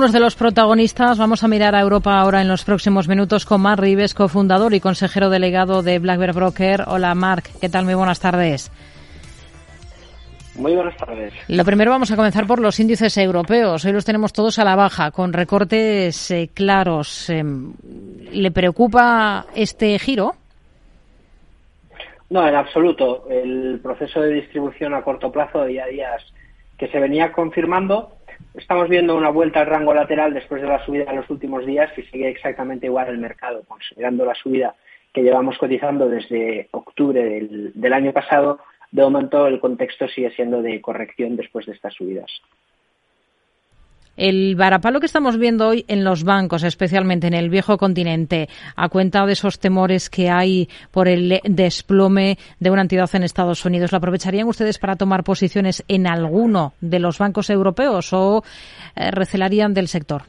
algunos de los protagonistas. Vamos a mirar a Europa ahora en los próximos minutos con Mark Rives, cofundador y consejero delegado de Black Bear Broker. Hola Mark, ¿qué tal? Muy buenas tardes. Muy buenas tardes. Lo primero vamos a comenzar por los índices europeos. Hoy los tenemos todos a la baja, con recortes eh, claros. Em, ¿Le preocupa este giro? No, en absoluto. El proceso de distribución a corto plazo de día a días que se venía confirmando, estamos viendo una vuelta al rango lateral después de la subida en los últimos días y sigue exactamente igual el mercado, considerando la subida que llevamos cotizando desde octubre del, del año pasado. De momento el contexto sigue siendo de corrección después de estas subidas. El varapalo que estamos viendo hoy en los bancos, especialmente en el viejo continente, a cuenta de esos temores que hay por el desplome de una entidad en Estados Unidos, ¿lo aprovecharían ustedes para tomar posiciones en alguno de los bancos europeos o eh, recelarían del sector?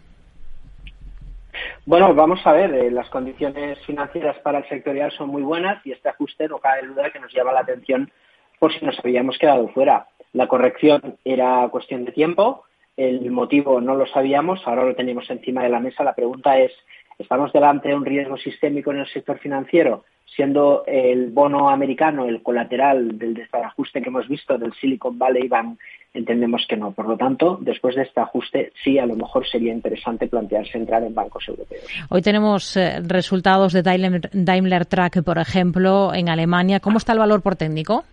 Bueno, vamos a ver, eh, las condiciones financieras para el sectorial son muy buenas y este ajuste no cabe duda que nos llama la atención por si nos habíamos quedado fuera. La corrección era cuestión de tiempo, el motivo no lo sabíamos, ahora lo tenemos encima de la mesa. La pregunta es, ¿estamos delante de un riesgo sistémico en el sector financiero? Siendo el bono americano el colateral del desbarajuste que hemos visto del Silicon Valley entendemos que no. Por lo tanto, después de este ajuste, sí, a lo mejor sería interesante plantearse entrar en bancos europeos. Hoy tenemos eh, resultados de Daimler, Daimler Truck, por ejemplo, en Alemania. ¿Cómo está el valor por técnico?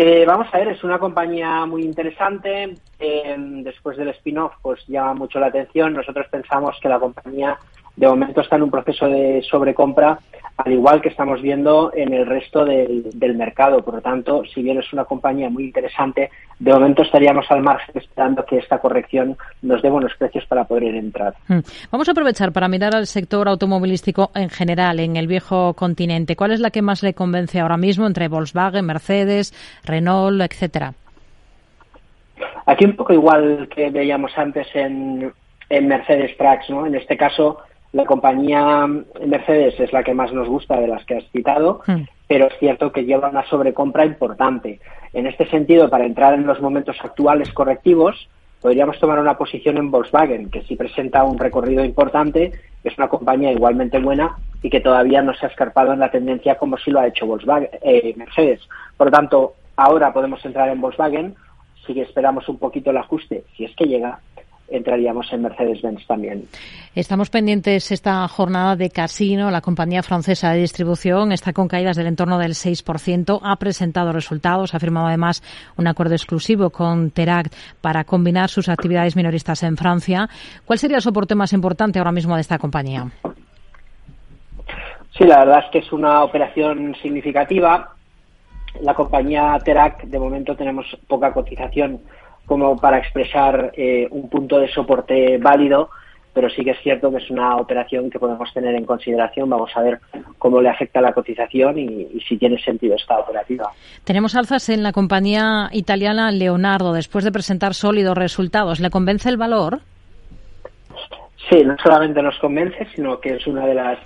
Eh, vamos a ver, es una compañía muy interesante. Eh, después del spin-off, pues llama mucho la atención. Nosotros pensamos que la compañía de momento está en un proceso de sobrecompra, al igual que estamos viendo en el resto del, mercado. Por lo tanto, si bien es una compañía muy interesante, de momento estaríamos al margen esperando que esta corrección nos dé buenos precios para poder entrar. Hmm. Vamos a aprovechar para mirar al sector automovilístico en general en el viejo continente. ¿Cuál es la que más le convence ahora mismo entre Volkswagen, Mercedes, Renault, etcétera? Aquí un poco igual que veíamos antes en, en Mercedes Trucks, ¿no? En este caso, la compañía Mercedes es la que más nos gusta de las que has citado, hmm. pero es cierto que lleva una sobrecompra importante. En este sentido, para entrar en los momentos actuales correctivos, podríamos tomar una posición en Volkswagen, que sí presenta un recorrido importante, es una compañía igualmente buena y que todavía no se ha escarpado en la tendencia como sí lo ha hecho Volkswagen, eh, Mercedes. Por lo tanto, ahora podemos entrar en Volkswagen, si esperamos un poquito el ajuste, si es que llega, entraríamos en Mercedes-Benz también. Estamos pendientes esta jornada de Casino, la compañía francesa de distribución, está con caídas del entorno del 6%, ha presentado resultados, ha firmado además un acuerdo exclusivo con Teract para combinar sus actividades minoristas en Francia. ¿Cuál sería el soporte más importante ahora mismo de esta compañía? Sí, la verdad es que es una operación significativa. La compañía Teract, de momento tenemos poca cotización como para expresar eh, un punto de soporte válido, pero sí que es cierto que es una operación que podemos tener en consideración. Vamos a ver cómo le afecta la cotización y, si tiene sentido esta operativa. Tenemos alzas en la compañía italiana Leonardo después de presentar sólidos resultados. ¿Le convence el valor? Sí, no solamente nos convence, sino que es una de las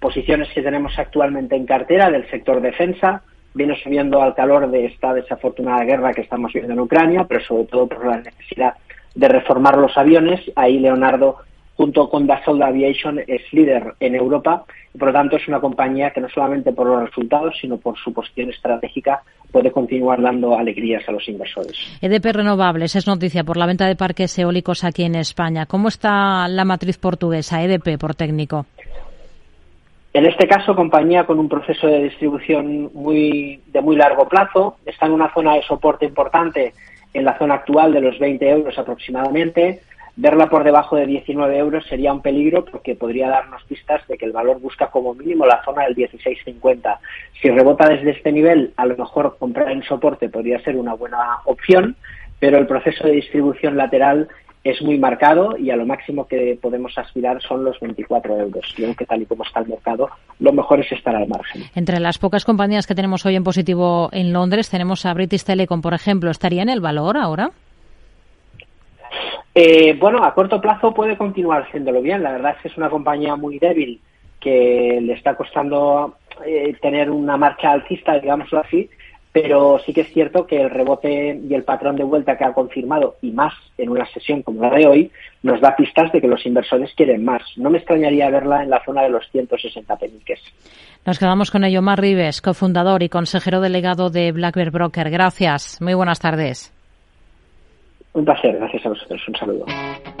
posiciones que tenemos actualmente en cartera del sector defensa viene subiendo al calor de esta desafortunada guerra que estamos viendo en Ucrania, pero sobre todo por la necesidad de reformar los aviones. Ahí Leonardo, junto con Dassault Aviation, es líder en Europa y por lo tanto es una compañía que no solamente por los resultados, sino por su posición estratégica puede continuar dando alegrías a los inversores. EDP Renovables es noticia por la venta de parques eólicos aquí en España. ¿Cómo está la matriz portuguesa, EDP por técnico? En este caso, compañía con un proceso de distribución muy, de muy largo plazo, está en una zona de soporte importante en la zona actual de los 20 euros aproximadamente. Verla por debajo de 19 euros sería un peligro porque podría darnos pistas de que el valor busca como mínimo la zona del 16.50. Si rebota desde este nivel, a lo mejor comprar en soporte podría ser una buena opción, pero el proceso de distribución lateral es muy marcado y a lo máximo que podemos aspirar son los 24 euros. Creo que tal y como está el mercado, lo mejor es estar al margen. Entre las pocas compañías que tenemos hoy en positivo en Londres, tenemos a British Telecom, por ejemplo. ¿Estaría en el valor ahora? Eh, bueno, a corto plazo puede continuar haciéndolo bien. La verdad es que es una compañía muy débil que le está costando eh, tener una marcha alcista, digámoslo así, pero sí que es cierto que el rebote y el patrón de vuelta que ha confirmado, y más en una sesión como la de hoy, nos da pistas de que los inversores quieren más. No me extrañaría verla en la zona de los 160 peniques. Nos quedamos con ello. Mar Rives, cofundador y consejero delegado de Black Bear Broker. Gracias. Muy buenas tardes. Un placer. Gracias a vosotros. Un saludo.